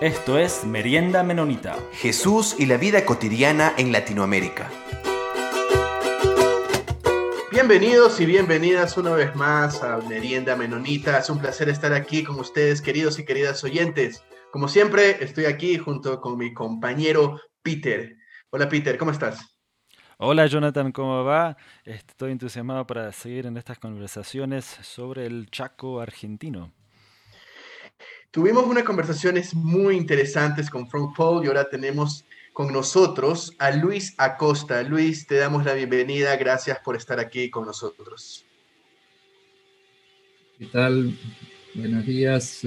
Esto es Merienda Menonita. Jesús y la vida cotidiana en Latinoamérica. Bienvenidos y bienvenidas una vez más a Merienda Menonita. Es un placer estar aquí con ustedes, queridos y queridas oyentes. Como siempre, estoy aquí junto con mi compañero Peter. Hola Peter, ¿cómo estás? Hola Jonathan, ¿cómo va? Estoy entusiasmado para seguir en estas conversaciones sobre el Chaco argentino. Tuvimos unas conversaciones muy interesantes con Frank Paul y ahora tenemos con nosotros a Luis Acosta. Luis, te damos la bienvenida. Gracias por estar aquí con nosotros. ¿Qué tal? Buenos días.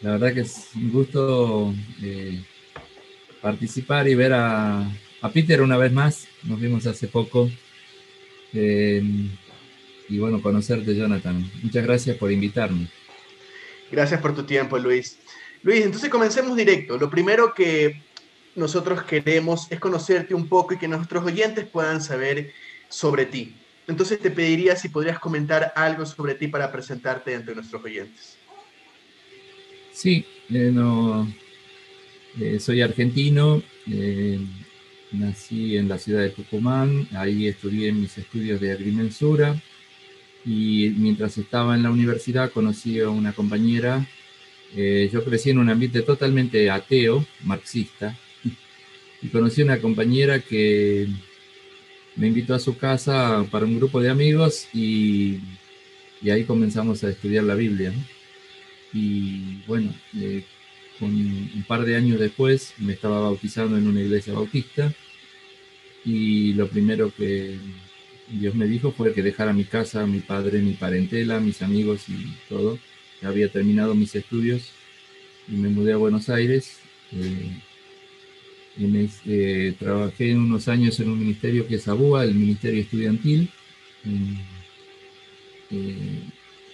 La verdad que es un gusto eh, participar y ver a, Peter una vez más. Nos vimos hace poco. Eh, y bueno, conocerte, Jonathan. Muchas gracias por invitarme. Gracias por tu tiempo, Luis. Luis, entonces comencemos directo. Lo primero que nosotros queremos es conocerte un poco y que nuestros oyentes puedan saber sobre ti. Entonces te pediría si podrías comentar algo sobre ti para presentarte ante nuestros oyentes. Sí, eh, no, eh, soy argentino, eh, nací en la ciudad de Tucumán, ahí estudié mis estudios de agrimensura y mientras estaba en la universidad conocí a una compañera. Eh, yo crecí en un ambiente totalmente ateo, marxista, y conocí a una compañera que me invitó a su casa para un grupo de amigos y, y ahí comenzamos a estudiar la Biblia. Y bueno, eh, un par de años después me estaba bautizando en una iglesia bautista y lo primero que Dios me dijo fue que dejara mi casa, mi padre, mi parentela, mis amigos y todo. Había terminado mis estudios y me mudé a Buenos Aires. Eh, eh, trabajé unos años en un ministerio que es ABUA, el Ministerio Estudiantil, eh,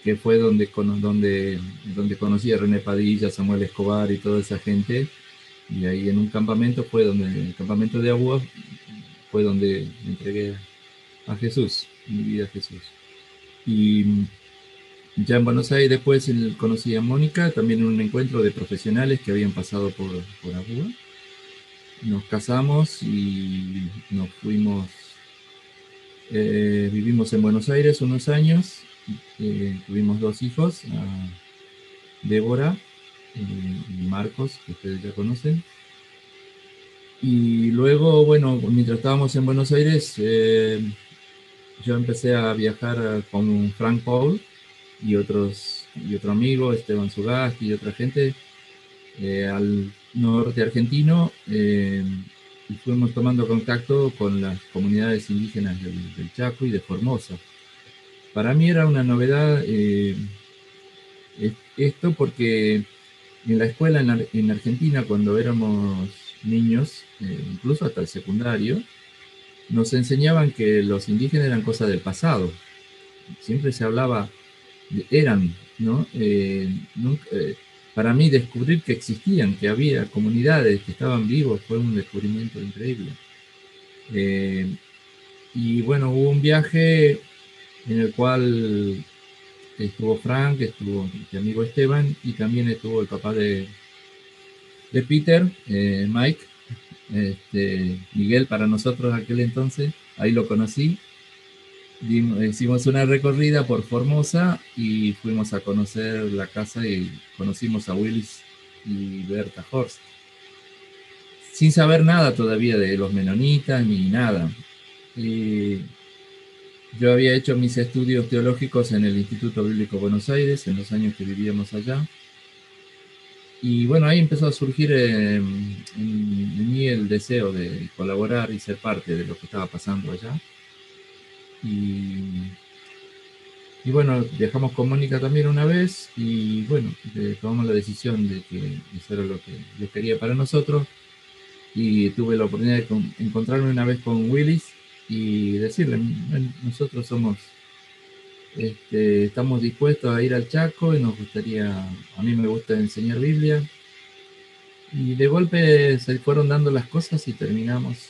que fue donde, donde, donde conocí a René Padilla, Samuel Escobar y toda esa gente. Y ahí en un campamento fue donde, en el campamento de ABUA, fue donde me entregué a Jesús, mi vida a Jesús. Y ya en Buenos Aires después conocí a Mónica, también en un encuentro de profesionales que habían pasado por, por Nos casamos y nos fuimos, eh, vivimos en Buenos Aires unos años, eh, tuvimos dos hijos, Débora eh, y Marcos, que ustedes ya conocen. Y luego, bueno, mientras estábamos en Buenos Aires, yo empecé a viajar con Frank Paul y otros y otro amigo, Esteban Sugasti y otra gente, eh, al norte argentino eh, y fuimos tomando contacto con las comunidades indígenas del, Chaco y de Formosa. Para mí era una novedad eh, esto porque en la escuela en, en Argentina, cuando éramos niños, incluso hasta el secundario, nos enseñaban que los indígenas eran cosas del pasado. Siempre se hablaba, de, eran, ¿no? Eh, eh, para mí descubrir que existían, que había comunidades que estaban vivos, fue un descubrimiento increíble. Eh, y bueno, hubo un viaje en el cual estuvo Frank, estuvo mi amigo Esteban y también estuvo el papá de, de Peter, Mike, este, Miguel para nosotros aquel entonces, ahí lo conocí. hicimos una recorrida por Formosa y fuimos a conocer la casa y conocimos a Willis y Berta Horst. Sin saber nada todavía de los menonitas ni nada. yo había hecho mis estudios teológicos en el Instituto Bíblico Buenos Aires en los años que vivíamos allá y bueno, ahí empezó a surgir en, mí el deseo de colaborar y ser parte de lo que estaba pasando allá. Y, y bueno, viajamos con Mónica también una vez y bueno, tomamos la decisión de que eso era lo que yo quería para nosotros. Y tuve la oportunidad de encontrarme una vez con Willis y decirle, nosotros somos este, estamos dispuestos a ir al Chaco y nos gustaría, a mí me gusta enseñar Biblia. Y de golpe se fueron dando las cosas y terminamos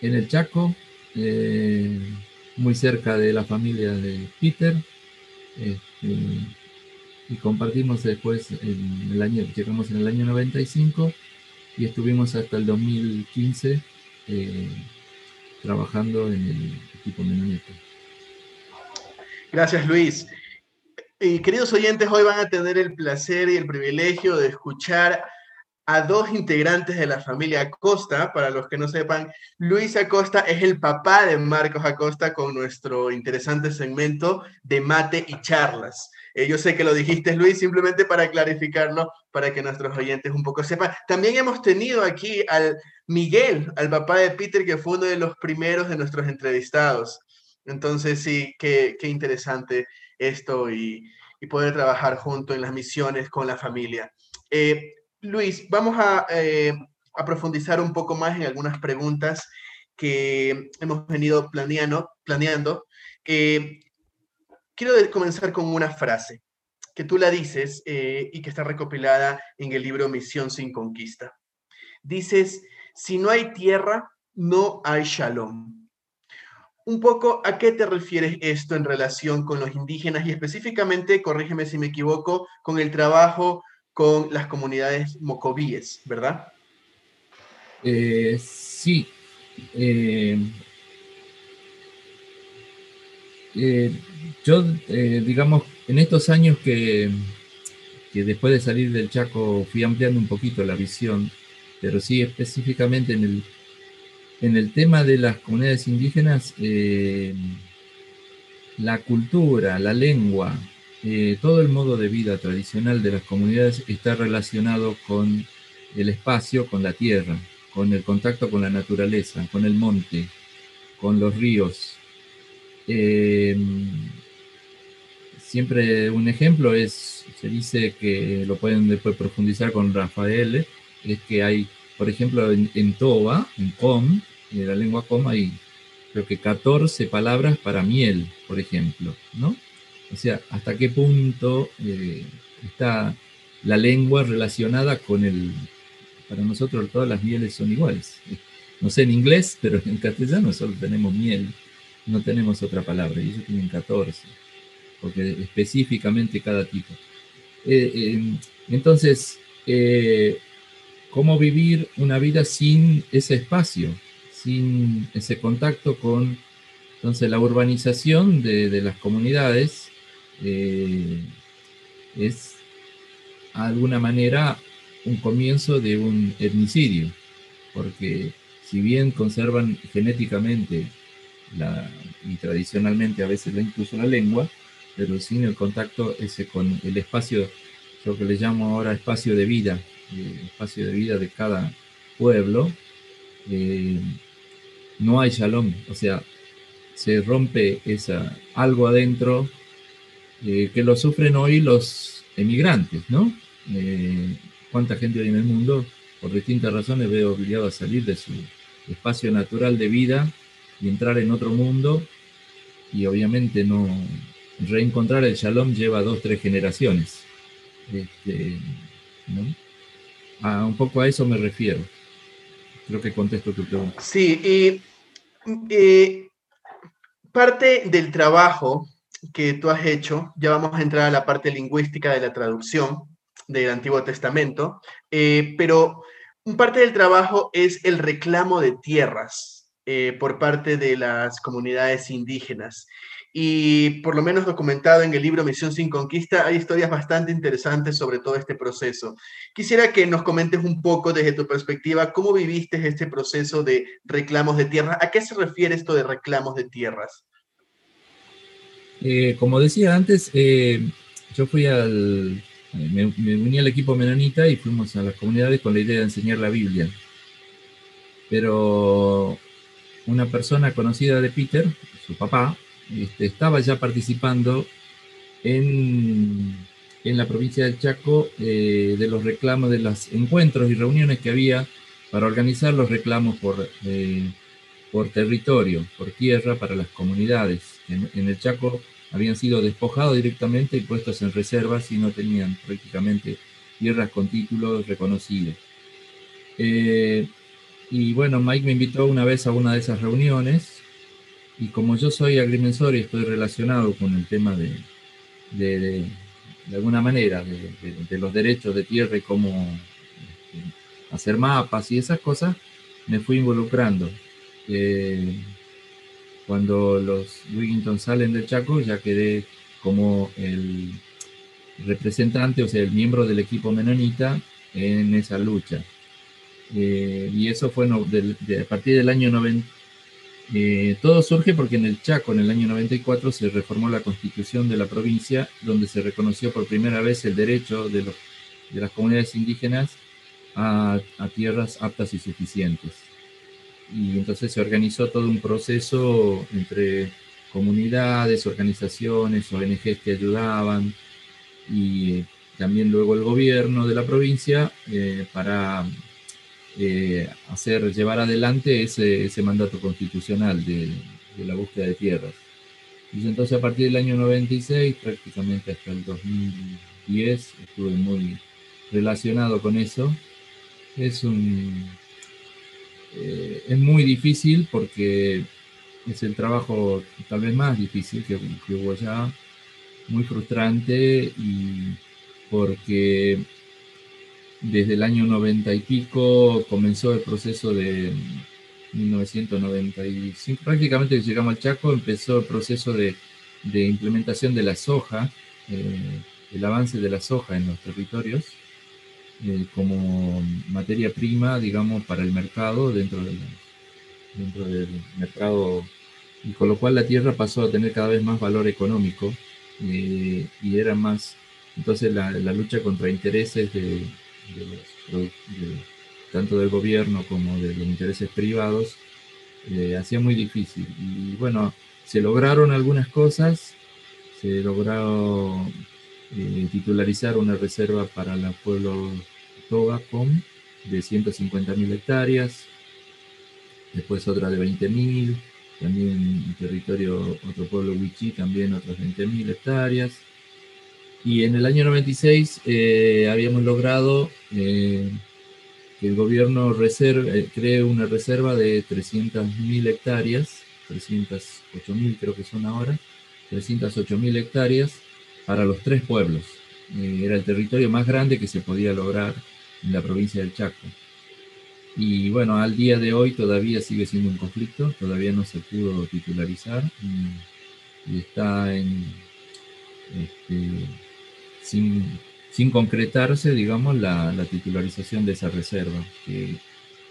en el Chaco, eh, muy cerca de la familia de Peter. Este, y compartimos después en el año, llegamos en el año 95 y estuvimos hasta el 2015 eh, trabajando en el equipo menonita. Gracias Luis. Y queridos oyentes, hoy van a tener el placer y el privilegio de escuchar a dos integrantes de la familia Acosta. Para los que no sepan, Luis Acosta es el papá de Marcos Acosta con nuestro interesante segmento de mate y charlas. Eh, yo sé que lo dijiste, Luis, simplemente para clarificarlo, para que nuestros oyentes un poco sepan. También hemos tenido aquí al Miguel, al papá de Peter, que fue uno de los primeros de nuestros entrevistados. Entonces, sí, qué, qué interesante esto y, y, poder trabajar junto en las misiones con la familia. Eh, Luis, vamos a, eh, a, profundizar un poco más en algunas preguntas que hemos venido planeando. planeando. Quiero comenzar con una frase que tú la dices eh, y que está recopilada en el libro Misión sin Conquista. Dices, si no hay tierra, no hay shalom. Un poco, ¿a qué te refieres esto en relación con los indígenas y específicamente, corrígeme si me equivoco, con el trabajo con las comunidades mocovíes, ¿verdad? Eh, sí. Eh, eh, yo, digamos, en estos años que, que, después de salir del Chaco fui ampliando un poquito la visión, pero sí específicamente en el, en el tema de las comunidades indígenas, la cultura, la lengua, eh, todo el modo de vida tradicional de las comunidades está relacionado con el espacio, con la tierra, con el contacto con la naturaleza, con el monte, con los ríos. Eh, siempre un ejemplo es, se dice que lo pueden después profundizar con Rafael, es que hay, por ejemplo, en, Toba, en Com, en la lengua Com, hay creo que 14 palabras para miel, por ejemplo, ¿no? O sea, hasta qué punto eh, está la lengua relacionada con el... Para nosotros todas las mieles son iguales. No sé en inglés, pero en castellano solo tenemos miel, no tenemos otra palabra, y ellos tienen 14, porque específicamente cada tipo. Eh, eh, entonces, ¿cómo vivir una vida sin ese espacio, sin ese contacto con entonces, la urbanización de, las comunidades eh, es de alguna manera un comienzo de un etnicidio, porque si bien conservan genéticamente y tradicionalmente a veces incluso la lengua, pero sin el contacto ese con el espacio, lo que le llamo ahora espacio de vida, el espacio de vida de cada pueblo, eh, no hay shalom, o sea, se rompe esa, algo adentro eh, que lo sufren hoy los emigrantes, ¿no? Eh, ¿Cuánta gente hay en el mundo, por distintas razones, ve obligado a salir de su espacio natural de vida y entrar en otro mundo? Y obviamente no reencontrar el shalom lleva dos, tres generaciones. Este, un poco a eso me refiero. Creo que contesto tu pregunta. Sí, y eh, parte del trabajo que tú has hecho, ya vamos a entrar a la parte lingüística de la traducción del Antiguo Testamento, eh, pero parte del trabajo es el reclamo de tierras eh, por parte de las comunidades indígenas. Y por lo menos documentado en el libro Misión sin Conquista, hay historias bastante interesantes sobre todo este proceso. Quisiera que nos comentes un poco desde tu perspectiva cómo viviste este proceso de reclamos de tierras. ¿A qué se refiere esto de reclamos de tierras? Eh, como decía antes, eh, yo fui al, me, uní al equipo menonita y fuimos a las comunidades con la idea de enseñar la Biblia. Pero una persona conocida de Peter, su papá, este, estaba ya participando en, en, la provincia del Chaco eh, de los reclamos, de los encuentros y reuniones que había para organizar los reclamos por, por territorio, por tierra para las comunidades. En, el Chaco habían sido despojados directamente y puestos en reservas y no tenían prácticamente tierras con títulos reconocidos. Eh, y bueno, Mike me invitó una vez a una de esas reuniones y como yo soy agrimensor y estoy relacionado con el tema de, de alguna manera, de, los derechos de tierra y cómo este, hacer mapas y esas cosas, me fui involucrando. Eh, cuando los Wigington salen del Chaco, ya quedé como el representante, o sea, el miembro del equipo menonita en esa lucha. Eh, y eso fue a partir del año 90. Eh, todo surge porque en el Chaco, en el año 94, se reformó la constitución de la provincia, donde se reconoció por primera vez el derecho de, las comunidades indígenas a, tierras aptas y suficientes. Y entonces se organizó todo un proceso entre comunidades, organizaciones, ONGs que ayudaban y también luego el gobierno de la provincia eh, para eh, hacer, llevar adelante ese, ese mandato constitucional de, de, la búsqueda de tierras. Y entonces a partir del año 96, prácticamente hasta el 2010, estuve muy relacionado con eso. Es un... Eh, es muy difícil porque es el trabajo tal vez más difícil que, que hubo allá, muy frustrante y porque desde el año 90 y pico comenzó el proceso de 1995, prácticamente llegamos al Chaco, empezó el proceso de, de implementación de la soja, eh, el avance de la soja en los territorios, eh, como materia prima, digamos, para el mercado dentro del, dentro del mercado, y con lo cual la tierra pasó a tener cada vez más valor económico eh, y era más, entonces la, la lucha contra intereses de, tanto del gobierno como de los intereses privados, hacía muy difícil. Y bueno, se lograron algunas cosas, se logró eh, titularizar una reserva para el pueblo Togacom de 150.000 hectáreas, después otra de 20.000, también territorio, otro pueblo Wichí, también otras 20.000 hectáreas, y en el año 96 eh, habíamos logrado eh, que el gobierno reserve, eh, cree una reserva de 300.000 hectáreas, 308.000 creo que son ahora, 308.000 hectáreas para los tres pueblos. era el territorio más grande que se podía lograr en la provincia del Chaco. Y bueno, al día de hoy todavía sigue siendo un conflicto, todavía no se pudo titularizar y, está en, este, sin, concretarse, digamos, la, titularización de esa reserva, que,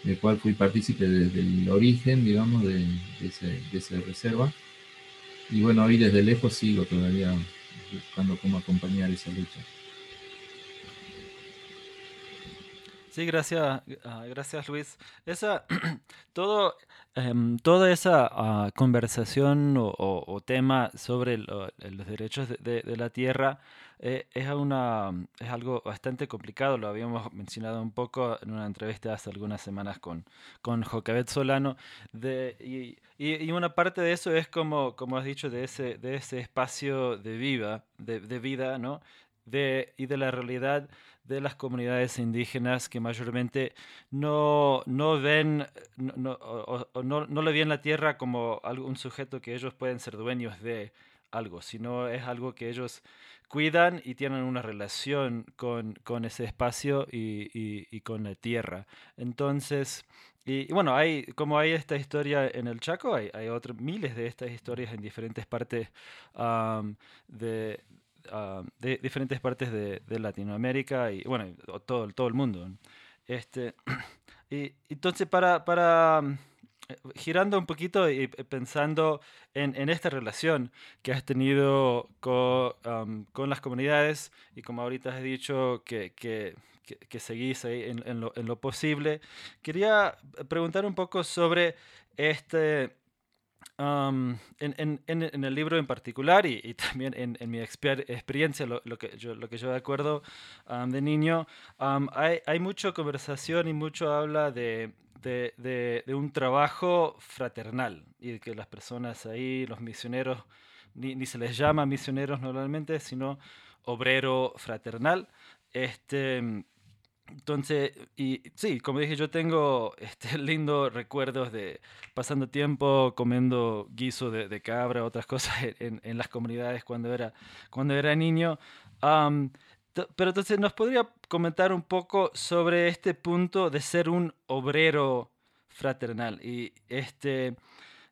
del cual fui partícipe desde el origen, digamos, de, esa reserva. Y bueno, hoy desde lejos sigo todavía buscando cómo acompañar esa lucha. Sí, gracias, ah, gracias Luis. Esa, todo, em, toda esa ah, conversación o, tema sobre los derechos de, la tierra eh, es, algo bastante complicado, lo habíamos mencionado un poco en una entrevista hace algunas semanas con, con Jocabet Solano, y, una parte de eso es como, has dicho, de ese, espacio de vida, de, vida, ¿no? Y de la realidad de las comunidades indígenas que mayormente no, no ven, no, no, no, le ven la tierra como un sujeto que ellos pueden ser dueños de algo, sino es algo que ellos cuidan y tienen una relación con, con ese espacio y, y, con la tierra. Entonces, y, bueno, hay, como hay esta historia en el Chaco, hay, hay miles de estas historias en diferentes partes de, Ah, de diferentes partes de, Latinoamérica y bueno, todo, todo el mundo. Este, y entonces para, para eh, girando un poquito y pensando en, en esta relación que has tenido con, con, las comunidades y como ahorita has dicho que, que, que, seguís ahí en, en, lo, en, lo, posible, quería preguntar un poco sobre este, en, en, el libro en particular y, y también en, mi experiencia, lo, lo, que yo, lo que yo de acuerdo de niño, hay, hay mucha conversación y mucho habla de, de, de, un trabajo fraternal y de que las personas ahí, los misioneros, ni, ni se les llama misioneros normalmente, sino obrero fraternal. Este, entonces, y sí, como dije, yo tengo este, lindos recuerdos de pasando tiempo comiendo guiso de, de cabra, otras cosas en, en, las comunidades cuando era, cuando era niño. pero entonces, ¿nos podría comentar un poco sobre este punto de ser un obrero fraternal? Y este,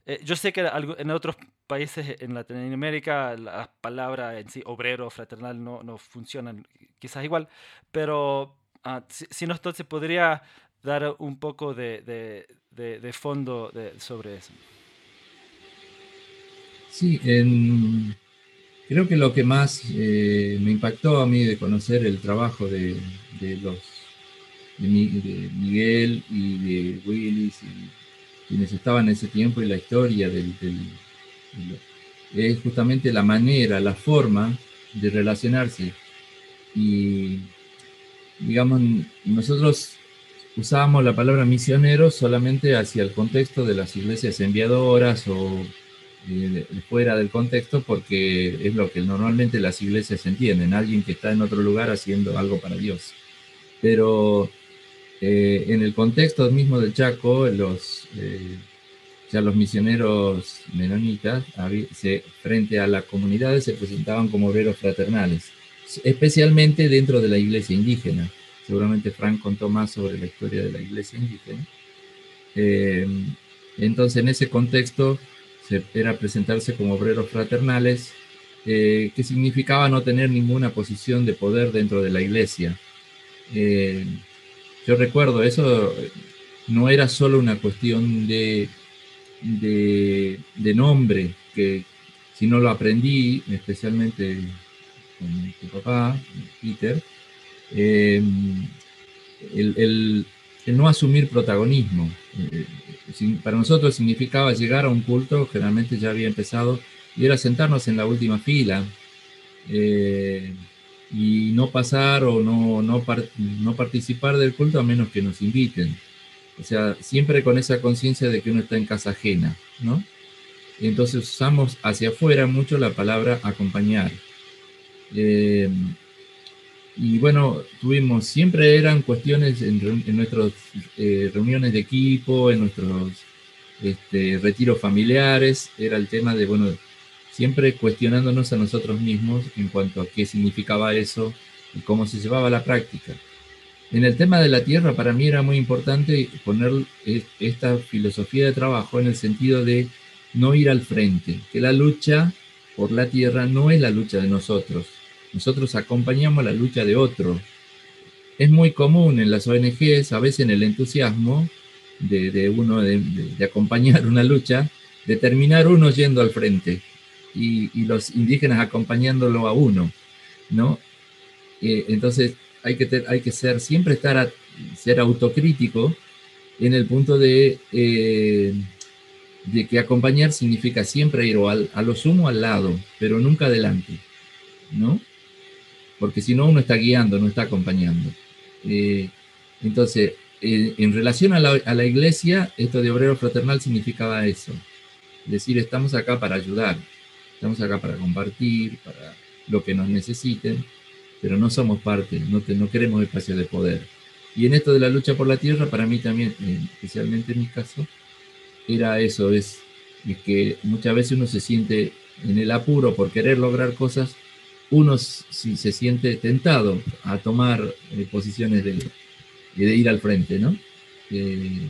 eh, yo sé que en otros países en Latinoamérica la palabra en sí, obrero, fraternal, no, no funcionan quizás igual, pero Ah, si, no, entonces podría dar un poco de, de, fondo sobre eso. Sí, creo que lo que más eh, me impactó a mí de conocer el trabajo de, los de, Miguel y de Willis y quienes estaban en ese tiempo y la historia del, es justamente la manera, la forma de relacionarse y digamos, nosotros usábamos la palabra misionero solamente hacia el contexto de las iglesias enviadoras o eh, fuera del contexto porque es lo que normalmente las iglesias entienden, alguien que está en otro lugar haciendo algo para Dios. Pero eh, en el contexto mismo del Chaco, los, eh, ya los misioneros menonitas frente a las comunidades se presentaban como obreros fraternales especialmente dentro de la iglesia indígena. Seguramente Frank contó más sobre la historia de la iglesia indígena. Eh, entonces, en ese contexto, se, era presentarse como obreros fraternales, eh, que significaba no tener ninguna posición de poder dentro de la iglesia. Eh, yo recuerdo, eso no era solo una cuestión de, de, de nombre, que si no lo aprendí, especialmente con tu papá, Peter, eh, el, no asumir protagonismo. Eh, para nosotros significaba llegar a un culto, generalmente ya había empezado, y era sentarnos en la última fila eh, y no pasar o no, no, no participar del culto a menos que nos inviten. O sea, siempre con esa conciencia de que uno está en casa ajena, ¿no? entonces usamos hacia afuera mucho la palabra acompañar. Eh, y bueno, tuvimos, siempre eran cuestiones en, nuestras eh, reuniones de equipo, en nuestros este, retiros familiares, era el tema de, bueno, siempre cuestionándonos a nosotros mismos en cuanto a qué significaba eso y cómo se llevaba la práctica. En el tema de la tierra, para mí era muy importante poner esta filosofía de trabajo en el sentido de no ir al frente, que la lucha por la tierra no es la lucha de nosotros, nosotros acompañamos la lucha de otro. Es muy común en las ONGs, a veces en el entusiasmo de, uno de, acompañar una lucha, de terminar uno yendo al frente y, los indígenas acompañándolo a uno, ¿no? Eh, entonces hay que, hay que ser, siempre estar ser autocrítico en el punto de, eh, de que acompañar significa siempre ir a lo sumo al lado, pero nunca adelante, ¿no? Porque si no uno está guiando, no está acompañando. Eh, entonces, eh, en relación a la, iglesia, esto de obrero fraternal significaba eso, decir, estamos acá para ayudar, estamos acá para compartir, para lo que nos necesiten, pero no somos parte, no, no queremos espacio de poder. Y en esto de la lucha por la tierra, para mí también, eh, especialmente en mi caso, era eso, es, es que muchas veces uno se siente en el apuro por querer lograr cosas uno si se siente tentado a tomar eh, posiciones de, de, ir al frente, ¿no? Eh,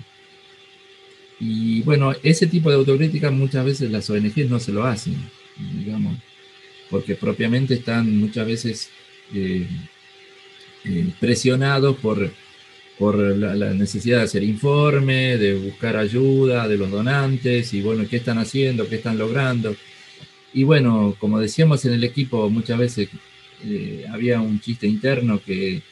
y bueno, ese tipo de autocrítica muchas veces las ONGs no se lo hacen, digamos, porque propiamente están muchas veces eh, presionados por, por la, la, necesidad de hacer informe, de buscar ayuda de los donantes y bueno, ¿qué están haciendo? ¿Qué están logrando? Y bueno, como decíamos en el equipo, muchas veces eh, había un chiste interno que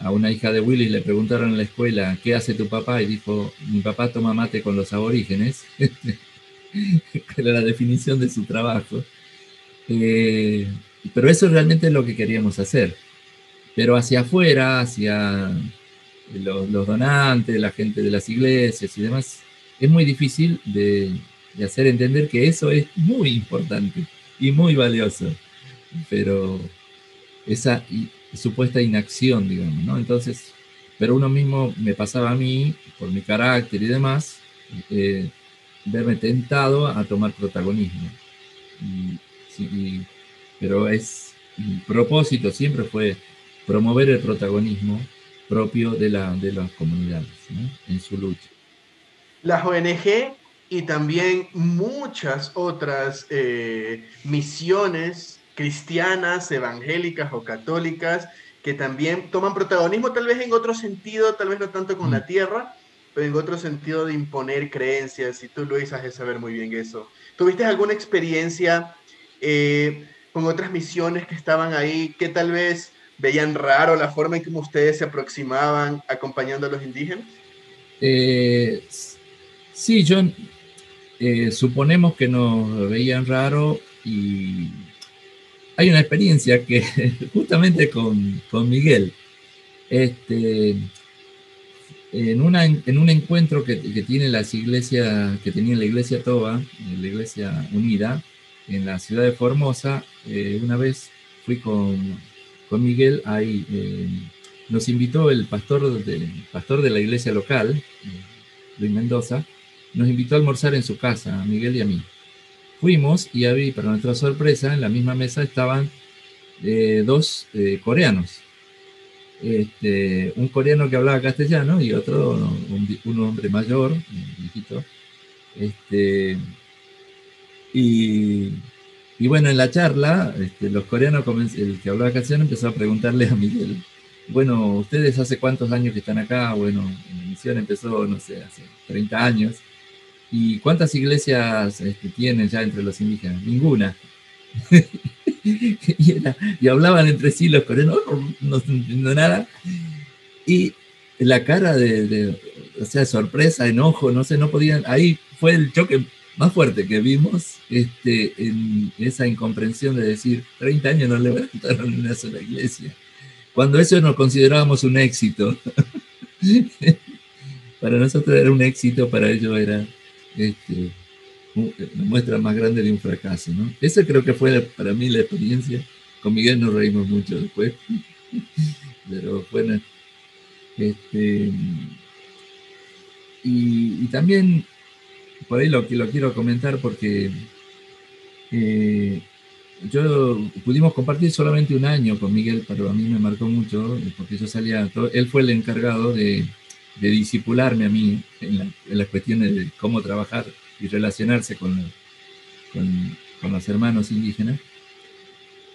a una hija de Willy le preguntaron en la escuela, ¿qué hace tu papá? Y dijo, mi papá toma mate con los aborígenes. Era la definición de su trabajo. Eh, pero eso realmente es lo que queríamos hacer. Pero hacia afuera, hacia los donantes, la gente de las iglesias y demás, es muy difícil de, de hacer entender que eso es muy importante y muy valioso. Pero esa supuesta inacción, digamos, ¿no? Entonces, pero uno mismo me pasaba a mí, por mi carácter y demás, eh, verme tentado a tomar protagonismo. pero es, mi propósito siempre fue promover el protagonismo propio de, la, de las comunidades en su lucha. Las ONG y también muchas otras eh, misiones cristianas, evangélicas o católicas que también toman protagonismo, tal vez en otro sentido, tal vez no tanto con la mm. tierra, pero en otro sentido de imponer creencias, y tú Luis has de saber muy bien eso. ¿Tuviste alguna experiencia eh, con otras misiones que estaban ahí que tal vez veían raro la forma en que ustedes se aproximaban acompañando a los indígenas? Eh, sí, yo eh, suponemos que nos veían raro y hay una experiencia que justamente con, con Miguel, este, en, una, en un encuentro que, que, tiene las iglesias, que tenía la iglesia Toba, la iglesia unida, en la ciudad de Formosa, eh, una vez fui con, con Miguel ahí, eh, nos invitó el pastor de, pastor de la iglesia local, Luis Mendoza, nos invitó a almorzar en su casa, a Miguel y a mí. Fuimos y había, para nuestra sorpresa, en la misma mesa estaban eh, dos eh, coreanos. Este, un coreano que hablaba castellano y otro, un, hombre mayor, un viejito. Este, y, bueno, en la charla, este, los coreanos, el que hablaba castellano empezó a preguntarle a Miguel, bueno, ¿ustedes hace cuántos años que están acá? Bueno, la misión empezó, no sé, hace 30 años. ¿Y cuántas iglesias este, tienen ya entre los indígenas? Ninguna. y, hablaban entre sí los coreanos, no, entendiendo nada. Y la cara de, o sea, sorpresa, enojo, no sé, no podían. Ahí fue el choque más fuerte que vimos este, en esa incomprensión de decir, 30 años no levantaron una sola iglesia. Cuando eso nos considerábamos un éxito. para nosotros era un éxito, para ellos era este, la muestra más grande de un fracaso. ¿no? Esa creo que fue para mí la experiencia. Con Miguel nos reímos mucho después, pero bueno. Este, y, también, por ahí lo, lo quiero comentar porque eh, yo pudimos compartir solamente un año con Miguel, pero a mí me marcó mucho, porque yo salía, él fue el encargado de, de disipularme a mí en, las cuestiones de cómo trabajar y relacionarse con, con, los hermanos indígenas.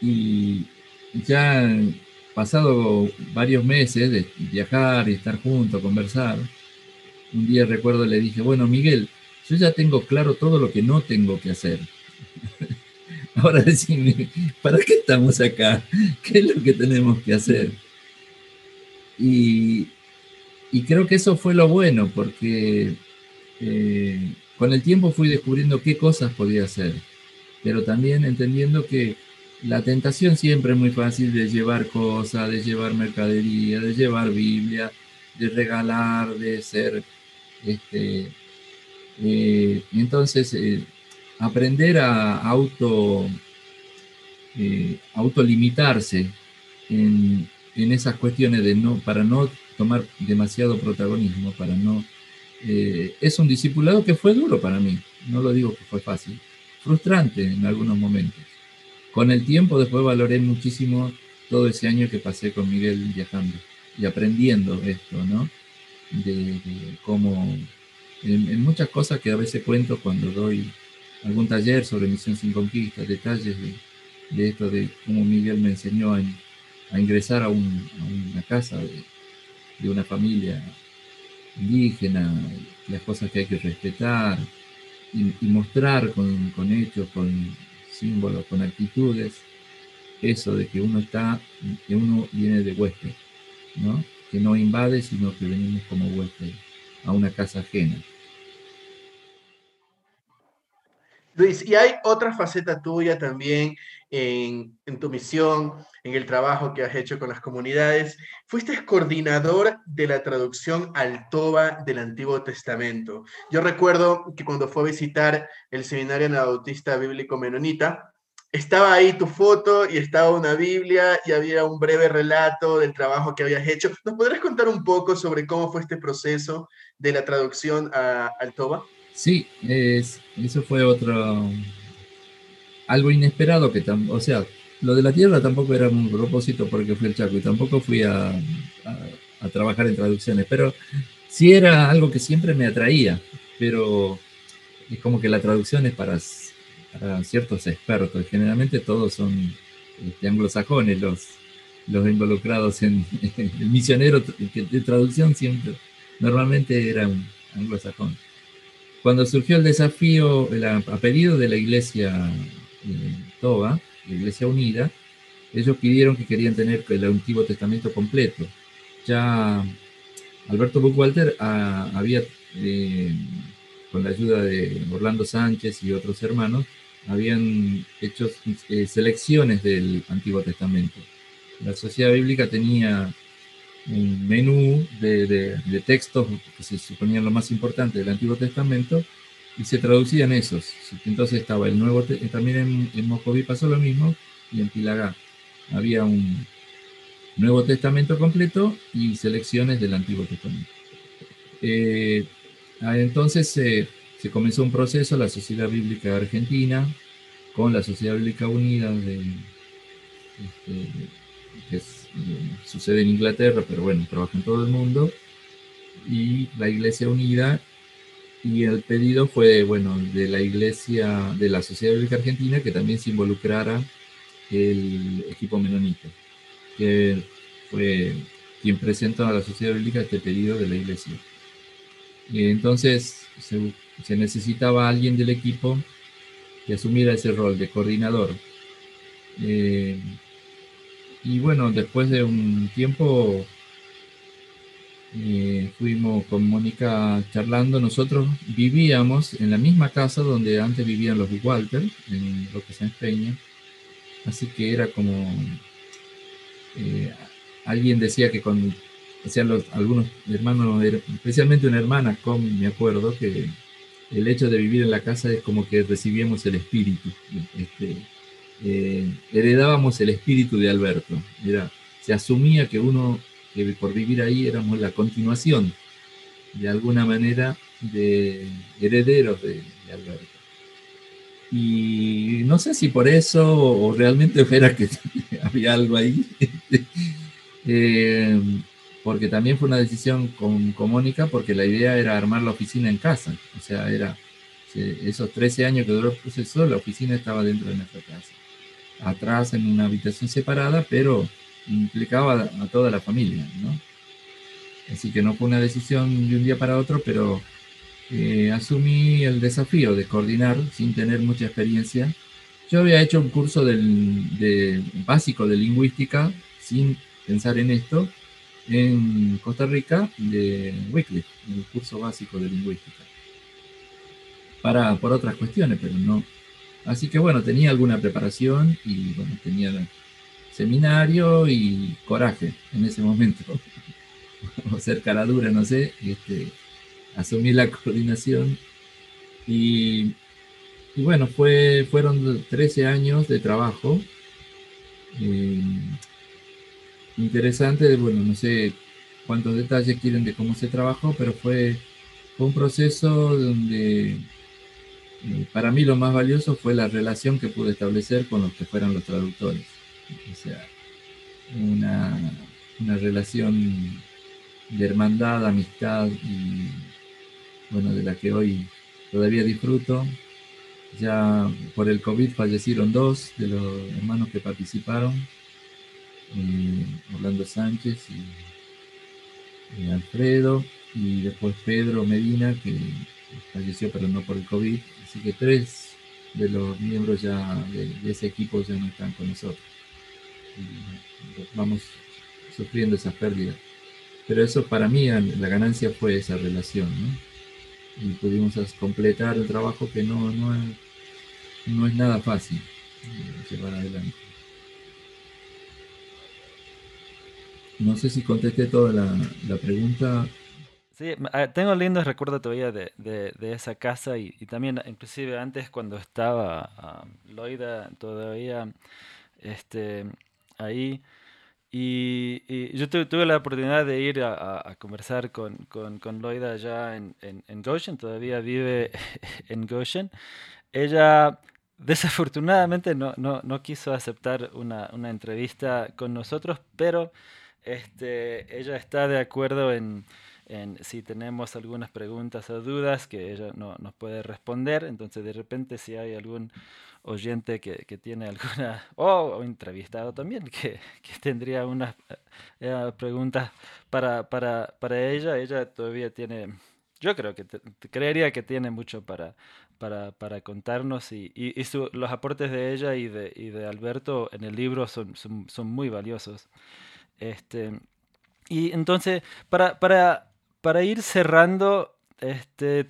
Y ya pasado varios meses de viajar y estar juntos, conversar, un día recuerdo le dije, bueno, Miguel, yo ya tengo claro todo lo que no tengo que hacer. Ahora decime, ¿para qué estamos acá? ¿Qué es lo que tenemos que hacer? Y, y creo que eso fue lo bueno, porque eh, con el tiempo fui descubriendo qué cosas podía hacer, pero también entendiendo que la tentación siempre es muy fácil de llevar cosas, de llevar mercadería, de llevar Biblia, de regalar, de ser, este, eh, entonces eh, aprender a auto, autolimitarse en, en esas cuestiones de no, para no tomar demasiado protagonismo, para no... Eh, es un discipulado que fue duro para mí, no lo digo que fue fácil, frustrante en algunos momentos. Con el tiempo después valoré muchísimo todo ese año que pasé con Miguel viajando y aprendiendo esto, ¿no? De, cómo, en, muchas cosas que a veces cuento cuando doy algún taller sobre Misión Sin Conquista, detalles de, esto, de cómo Miguel me enseñó a, ingresar a, a una casa de, de una familia indígena, las cosas que hay que respetar y, mostrar con, con, hechos, con símbolos, con actitudes, eso de que uno está, que uno viene de huésped, ¿no? Que no invade, sino que venimos como huésped a una casa ajena. Luis, y hay otra faceta tuya también en, tu misión, en el trabajo que has hecho con las comunidades. Fuiste coordinador de la traducción al Toba del Antiguo Testamento. Yo recuerdo que cuando fue a visitar el seminario anabautista bíblico menonita, estaba ahí tu foto y estaba una Biblia y había un breve relato del trabajo que habías hecho. ¿Nos podrías contar un poco sobre cómo fue este proceso de la traducción al Toba? Sí, eso fue otro, algo inesperado que, o sea, lo de la tierra tampoco era un propósito porque fui el Chaco y tampoco fui a, trabajar en traducciones, pero sí era algo que siempre me atraía, pero es como que la traducción es para, ciertos expertos, generalmente todos son este, anglosajones los, los involucrados en, el misionero de traducción siempre, normalmente era un anglosajón. Cuando surgió el desafío, a pedido de la iglesia eh, Toba, la Iglesia Unida, ellos pidieron que querían tener el Antiguo Testamento completo. Ya Alberto Buchwalter ah, había, eh, con la ayuda de Orlando Sánchez y otros hermanos, habían hecho eh, selecciones del Antiguo Testamento. La Sociedad Bíblica tenía un menú de, textos que se suponían lo más importante del Antiguo Testamento y se traducían esos. Entonces estaba el Nuevo, también en, en Moscoví pasó lo mismo y en Pilagá había un Nuevo Testamento completo y selecciones del Antiguo Testamento. Eh, ah, entonces se comenzó un proceso, la Sociedad Bíblica Argentina, con la Sociedad Bíblica Unida, de, este, sucede en Inglaterra, pero bueno, trabaja en todo el mundo, y la Iglesia Unida y el pedido fue, bueno, de la Iglesia, de la Sociedad Bíblica Argentina, que también se involucrara el equipo menonita, que fue quien presentó a la Sociedad Bíblica este pedido de la Iglesia. Y entonces se, necesitaba alguien del equipo que asumiera ese rol de coordinador. Eh, y bueno, después de un tiempo eh, fuimos con Mónica charlando. Nosotros vivíamos en la misma casa donde antes vivían los Walter, en lo que se empeña. Así que era como. Eh, alguien decía que con. Decían los, algunos hermanos, especialmente una hermana, con me acuerdo, que el hecho de vivir en la casa es como que recibíamos el espíritu. Este, eh, heredábamos el espíritu de Alberto. Era, se asumía que uno que por vivir ahí éramos la continuación, de alguna manera, de herederos de, Alberto. Y no sé si por eso o realmente fuera que había algo ahí, eh, porque también fue una decisión con, con, Mónica, porque la idea era armar la oficina en casa, o sea, era esos 13 años que duró el proceso, la oficina estaba dentro de nuestra casa, atrás en una habitación separada, pero implicaba a toda la familia, ¿no? Así que no fue una decisión de un día para otro, pero eh, asumí el desafío de coordinar sin tener mucha experiencia. Yo había hecho un curso de, básico de lingüística sin pensar en esto en Costa Rica de Wycliffe, el curso básico de lingüística. Para, por otras cuestiones, pero no. Así que bueno, tenía alguna preparación y bueno, tenía seminario y coraje en ese momento. o ser cara dura, no sé. Este, asumí la coordinación y, bueno, fue, fueron 13 años de trabajo. Eh, interesante, bueno, no sé cuántos detalles quieren de cómo se trabajó, pero fue, un proceso donde para mí lo más valioso fue la relación que pude establecer con los que fueran los traductores o sea, una, relación de hermandad, amistad y bueno, de la que hoy todavía disfruto. Ya por el COVID fallecieron dos de los hermanos que participaron, eh, Orlando Sánchez y, Alfredo, y después Pedro Medina, que falleció pero no por el COVID. Así que tres de los miembros ya de ese equipo ya no están con nosotros vamos sufriendo esa pérdida. Pero eso para mí, la ganancia fue esa relación, Y pudimos completar el trabajo que no, no, es, no es nada fácil eh, llevar adelante. No sé si contesté toda la, pregunta. Sí, ah, tengo lindos recuerdos todavía de, de, esa casa y, también inclusive antes cuando estaba uh, Loida todavía este, ahí. Y, yo tuve, la oportunidad de ir a, conversar con, con, con, Loida allá en, en, en, Goshen, todavía vive en Goshen. Ella desafortunadamente no, no, no quiso aceptar una, una, entrevista con nosotros, pero este, ella está de acuerdo en, en, si tenemos algunas preguntas o dudas que ella no nos puede responder. Entonces, de repente, si hay algún oyente que, que tiene alguna, o, entrevistado también, que, que tendría unas eh, eh, preguntas para, para, para ella, ella todavía tiene yo creo que creería que tiene mucho para, para, para contarnos y, y, los aportes de ella y de, y de Alberto en el libro son, son, son, muy valiosos. Este, y entonces, para, para, para ir cerrando este,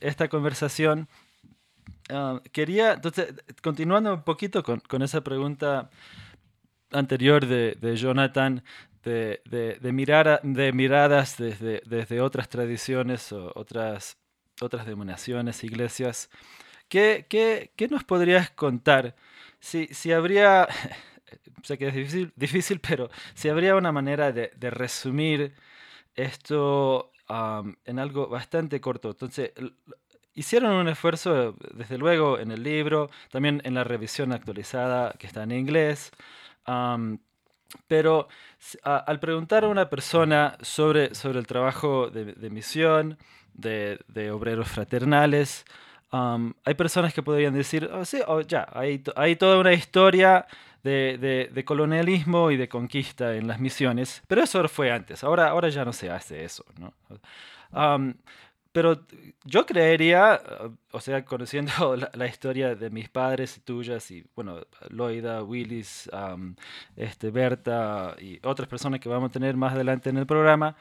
esta conversación, quería, entonces, continuando un poquito con, esa pregunta anterior de, Jonathan, de, de, de, mirar, de miradas desde, otras tradiciones o otras, otras denominaciones, iglesias, ¿qué, qué, qué nos podrías contar? Si, si habría, sé que es difícil, difícil, pero si habría una manera de resumir esto en algo bastante corto. Entonces, hicieron un esfuerzo, desde luego, en el libro, también en la revisión actualizada que está en inglés. pero al preguntar a una persona sobre, sobre el trabajo de, misión, de, de, obreros fraternales, hay personas que podrían decir, oh, sí, oh, ya, hay toda una historia de, de, colonialismo y de conquista en las misiones, pero eso fue antes, ahora, ahora ya no se hace eso. ¿no? pero yo creería, o sea, conociendo la, historia de mis padres y tuyas, y bueno, Loida, Willis, este, Berta y otras personas que vamos a tener más adelante en el programa,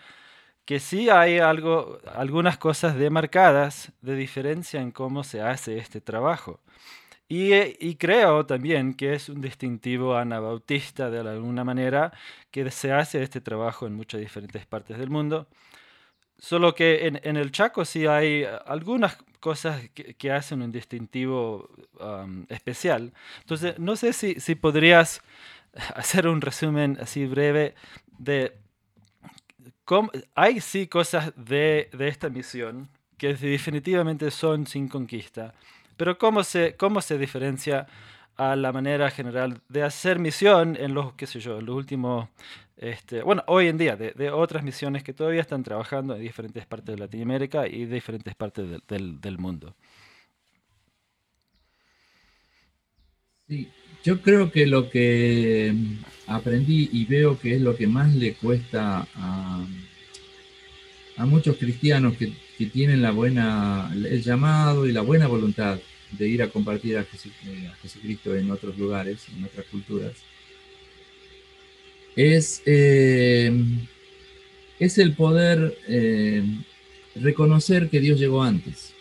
que sí hay algo, algunas cosas demarcadas de diferencia en cómo se hace este trabajo. Eh, y, creo también que es un distintivo anabautista de alguna manera que se hace este trabajo en muchas diferentes partes del mundo. Solo que en, el Chaco sí hay algunas cosas que, hacen un distintivo especial. Entonces, no sé si, si podrías hacer un resumen así breve de cómo, hay sí cosas de, de esta misión que definitivamente son sin conquista pero ¿cómo se, cómo se diferencia a la manera general de hacer misión en los, qué sé yo, en los últimos, este, bueno, hoy en día, de, otras misiones que todavía están trabajando en diferentes partes de Latinoamérica y diferentes partes del, del mundo? Sí, yo creo que lo que aprendí y veo que es lo que más le cuesta a, a muchos cristianos que que tienen la buena, el llamado y la buena voluntad de ir a compartir a, eh, Jesucristo en otros lugares, en otras culturas, es, eh, es el poder eh, reconocer que Dios llegó antes,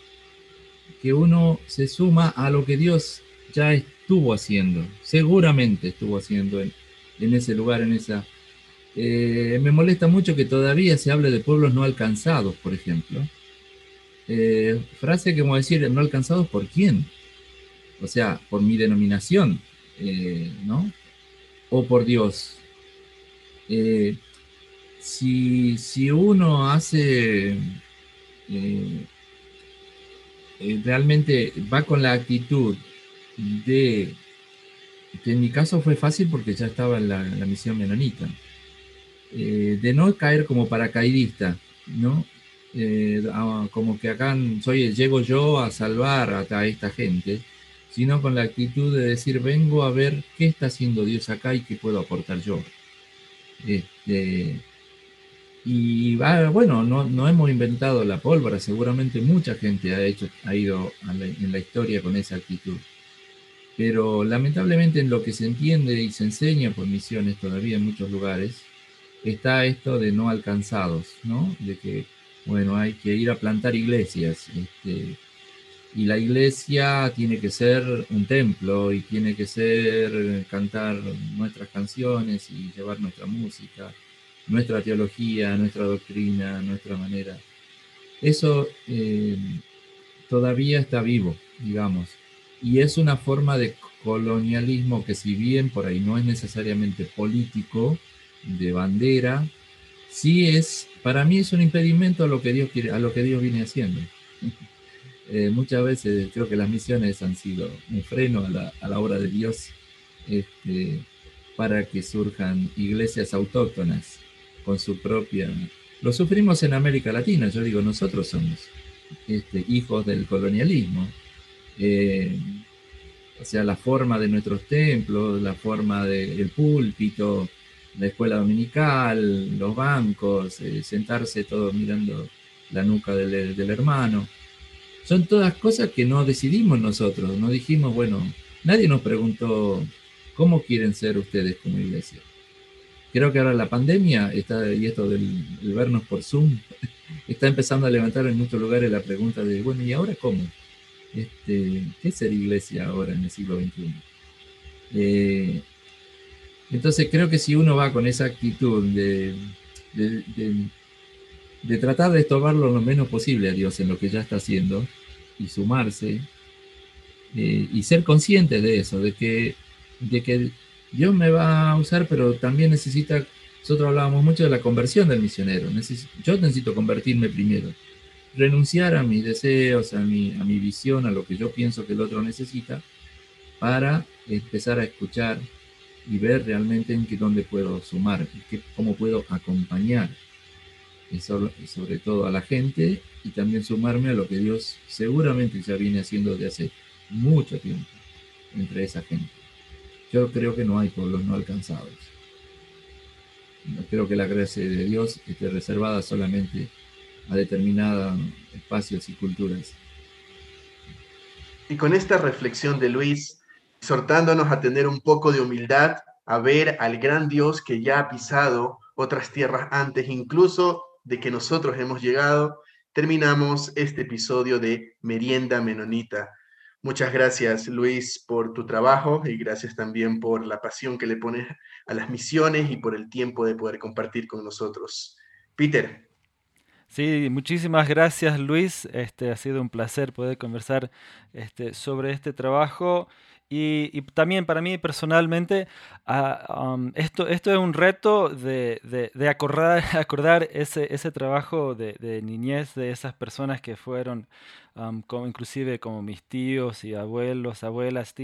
que uno se suma a lo que Dios ya estuvo haciendo, seguramente estuvo haciendo en, en ese lugar, en esa... me molesta mucho que todavía se hable de pueblos no alcanzados, por ejemplo, eh, frase que como decir, no alcanzados por quién. O sea, por mi denominación, eh, ¿no? O por Dios. Eh, si, si, uno hace, realmente va con la actitud de, que en mi caso fue fácil porque ya estaba en la, la misión menonita, de no caer como paracaidista, ¿no? Eh, como que acá soy, llego yo a salvar a, esta gente, sino con la actitud de decir, vengo a ver qué está haciendo Dios acá y qué puedo aportar yo. Este, y bueno, no, no, hemos inventado la pólvora, seguramente mucha gente ha, hecho, ha ido en la historia con esa actitud. Pero lamentablemente en lo que se entiende y se enseña por misiones todavía en muchos lugares, está esto de no alcanzados, ¿no? De que bueno, hay que ir a plantar iglesias. Este, y la iglesia tiene que ser un templo y tiene que ser cantar nuestras canciones y llevar nuestra música nuestra teología, nuestra doctrina, nuestra manera. Eso eh, todavía está vivo, digamos, y es una forma de colonialismo que si bien por ahí no es necesariamente político, de bandera, sí es, para mí es un impedimento a lo que Dios quiere, a lo que Dios viene haciendo. Eh, muchas veces creo que las misiones han sido un freno a la, a la obra de Dios este, para que surjan iglesias autóctonas con su propia... Lo sufrimos en América Latina, yo digo, nosotros somos este, hijos del colonialismo. Eh, o sea, la forma de nuestros templos, la forma del púlpito, la escuela dominical, los bancos, eh, sentarse todos mirando la nuca del, del, hermano. Son todas cosas que no decidimos nosotros, no dijimos, bueno, nadie nos preguntó cómo quieren ser ustedes como iglesia. Creo que ahora la pandemia está, y esto del, vernos por Zoom está empezando a levantar en muchos lugares la pregunta de, bueno, ¿y ahora cómo? Este, ¿Qué es ser iglesia ahora en el siglo XXI? Eh, entonces creo que si uno va con esa actitud de, de, tratar de estorbarlo lo menos posible a Dios en lo que ya está haciendo y sumarse eh, y ser consciente de eso, de que, de que Dios me va a usar, pero también necesita, nosotros hablábamos mucho de la conversión del misionero, yo necesito convertirme primero, renunciar a mis deseos, a mi, a mi visión, a lo que yo pienso que el otro necesita, para empezar a escuchar y ver realmente en qué dónde puedo sumar, qué, cómo puedo acompañar, y sobre, todo a la gente, y también sumarme a lo que Dios seguramente ya viene haciendo desde hace mucho tiempo entre esa gente. Yo creo que no hay pueblos no alcanzados. Creo que la gracia de Dios esté reservada solamente a determinados espacios y culturas. Y con esta reflexión de Luis, exhortándonos a tener un poco de humildad, a ver al gran Dios que ya ha pisado otras tierras antes, incluso de que nosotros hemos llegado, terminamos este episodio de Merienda Menonita. Muchas gracias, Luis, por tu trabajo y gracias también por la pasión que le pones a las misiones y por el tiempo de poder compartir con nosotros. Peter. Sí, muchísimas gracias, Luis. Este ha sido un placer poder conversar este, sobre este trabajo y, también para mí personalmente, um, esto, esto es un reto de, de, acordar, acordar ese, ese trabajo de, niñez de esas personas que fueron, um, como, inclusive como mis tíos y abuelos, abuelas,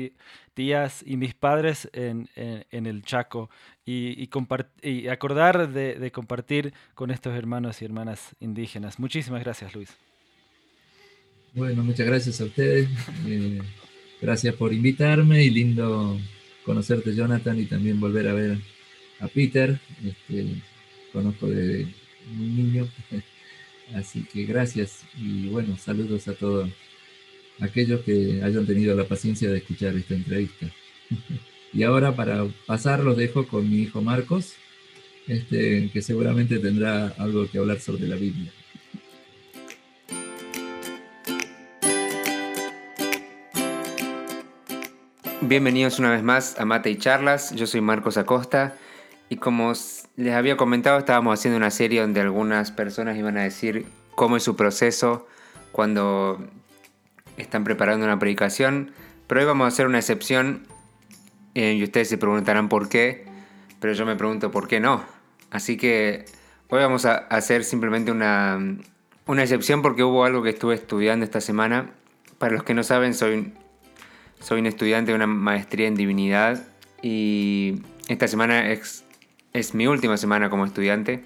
tías y mis padres en, en, el Chaco. Y, y, y acordar de, compartir con estos hermanos y hermanas indígenas. Muchísimas gracias, Luis. Bueno, muchas gracias a ustedes. Eh, Gracias por invitarme y lindo conocerte, Jonathan, y también volver a ver a Peter. Este, conozco de un niño. Así que gracias y bueno, saludos a todos aquellos que hayan tenido la paciencia de escuchar esta entrevista. Y ahora para pasar los dejo con mi hijo Marcos, este, que seguramente tendrá algo que hablar sobre la Biblia. Bienvenidos una vez más a Mate y Charlas. Yo soy Marcos Acosta y como les había comentado, estábamos haciendo una serie donde algunas personas iban a decir cómo es su proceso cuando están preparando una predicación, pero hoy vamos a hacer una excepción eh, y ustedes se preguntarán por qué, pero yo me pregunto por qué no. Así que hoy vamos a hacer simplemente una, una excepción porque hubo algo que estuve estudiando esta semana. Para los que no saben, soy soy un estudiante de una maestría en divinidad y esta semana es, es mi última semana como estudiante.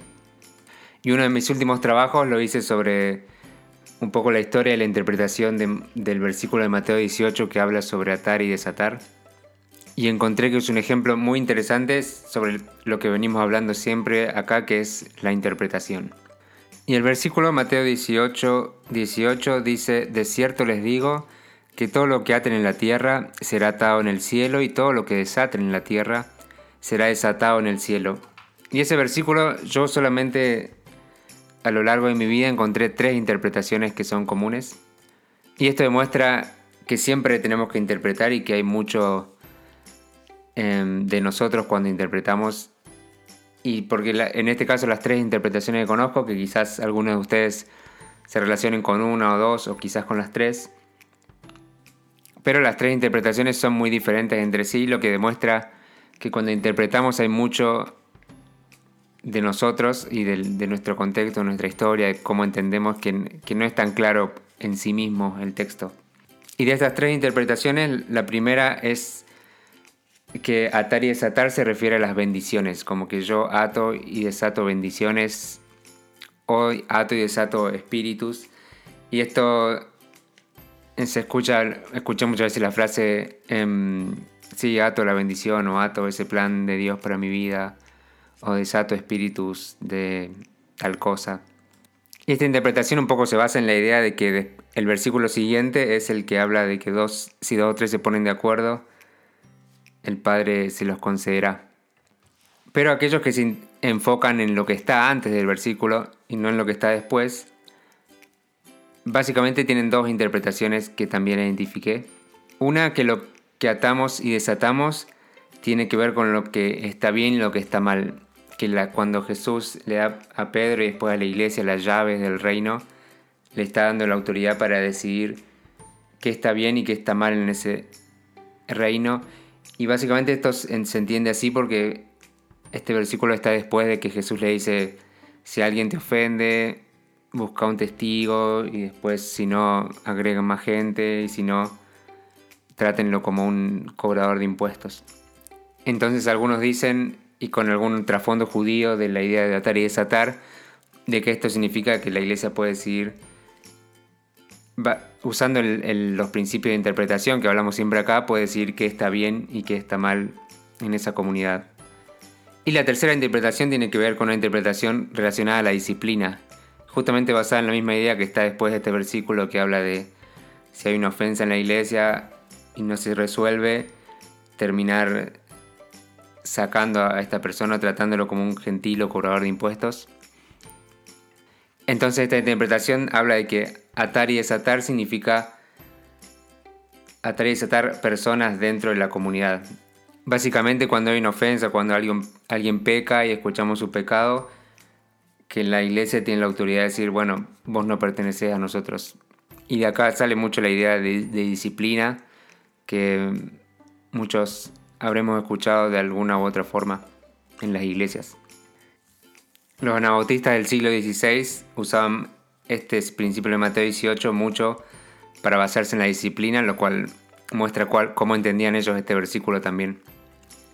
Y uno de mis últimos trabajos lo hice sobre un poco la historia y la interpretación del versículo de Mateo 18 que habla sobre atar y desatar. Y encontré que es un ejemplo muy interesante sobre lo que venimos hablando siempre acá, que es la interpretación. Y el versículo Mateo 18, 18 dice, de cierto les digo, que todo lo que aten en la tierra será atado en el cielo y todo lo que desaten en la tierra será desatado en el cielo. Y ese versículo yo solamente a lo largo de mi vida encontré tres interpretaciones que son comunes. Y esto demuestra que siempre tenemos que interpretar y que hay mucho em, de nosotros cuando interpretamos y porque en este caso las tres interpretaciones que conozco, que quizás algunos de ustedes se relacionen con una o dos, o quizás con las tres, pero las tres interpretaciones son muy diferentes entre sí, lo que demuestra que cuando interpretamos hay mucho de nosotros y de, nuestro contexto, nuestra historia, de cómo entendemos que, que no es tan claro en sí mismo el texto. Y de estas tres interpretaciones, la primera es que atar y desatar se refiere a las bendiciones, como que yo ato y desato bendiciones, hoy ato y desato espíritus. Y esto se escucha, escuché muchas veces la frase, eh, sí, ato la bendición o ato ese plan de Dios para mi vida o desato espíritus de tal cosa. Y esta interpretación un poco se basa en la idea de que el versículo siguiente es el que habla de que dos, si dos o tres se ponen de acuerdo, el Padre se los concederá. Pero aquellos que se enfocan en lo que está antes del versículo y no en lo que está después, básicamente tienen dos interpretaciones que también identifiqué. Una que lo que atamos y desatamos tiene que ver con lo que está bien y lo que está mal. Que cuando Jesús le da a Pedro y después a la iglesia las llaves del reino, le está dando la autoridad para decidir qué está bien y qué está mal en ese reino y básicamente esto se entiende así porque este versículo está después de que Jesús le dice, si alguien te ofende, busca un testigo y después si no, agrega más gente y si no, trátenlo como un cobrador de impuestos. Entonces algunos dicen, y con algún trasfondo judío de la idea de atar y desatar, de que esto significa que la iglesia puede decidir usando los principios de interpretación que hablamos siempre acá, puede decir qué está bien y qué está mal en esa comunidad. Y la tercera interpretación tiene que ver con una interpretación relacionada a la disciplina, justamente basada en la misma idea que está después de este versículo que habla de si hay una ofensa en la iglesia y no se resuelve, terminar sacando a esta persona, tratándolo como un gentil o cobrador de impuestos. Entonces esta interpretación habla de que atar y desatar significa atar y desatar personas dentro de la comunidad. Básicamente cuando hay una ofensa, cuando alguien, alguien peca y escuchamos su pecado, que la iglesia tiene la autoridad de decir, bueno, vos no perteneces a nosotros. Y de acá sale mucho la idea de, disciplina, que muchos habremos escuchado de alguna u otra forma en las iglesias. Los anabautistas del siglo XVI usaban este principio de Mateo 18 mucho para basarse en la disciplina, lo cual muestra cuál, cómo entendían ellos este versículo también.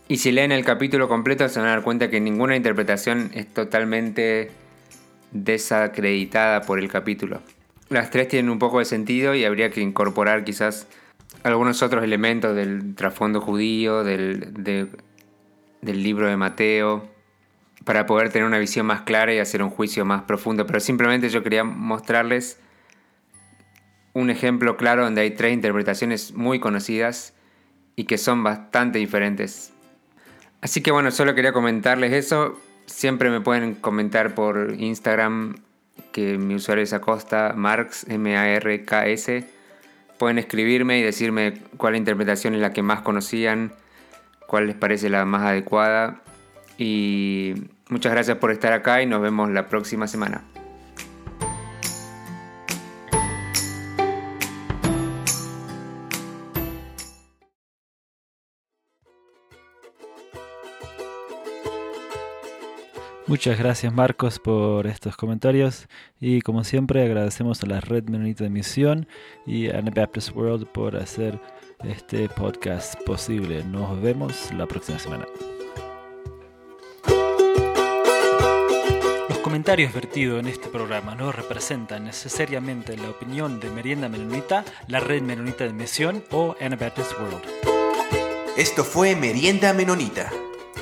Y si leen el capítulo completo se van a dar cuenta que ninguna interpretación es totalmente desacreditada por el capítulo. Las tres tienen un poco de sentido y habría que incorporar quizás algunos otros elementos del trasfondo judío, del, del libro de Mateo, para poder tener una visión más clara y hacer un juicio más profundo. Pero simplemente yo quería mostrarles un ejemplo claro donde hay tres interpretaciones muy conocidas y que son bastante diferentes. Así que bueno, solo quería comentarles eso. Siempre me pueden comentar por Instagram, que mi usuario es Acosta Marx, M-A-R-K-S. Pueden escribirme y decirme cuál interpretación es la que más conocían, cuál les parece la más adecuada. Y muchas gracias por estar acá y nos vemos la próxima semana. Muchas gracias Marcos por estos comentarios y como siempre agradecemos a la Red Menonita de Misión y a Anabaptist World por hacer este podcast posible. Nos vemos la próxima semana. comentarios vertidos en este programa no representan necesariamente la opinión de Merienda Menonita, la Red Menonita de Misión o Anabaptist World. Esto fue Merienda Menonita.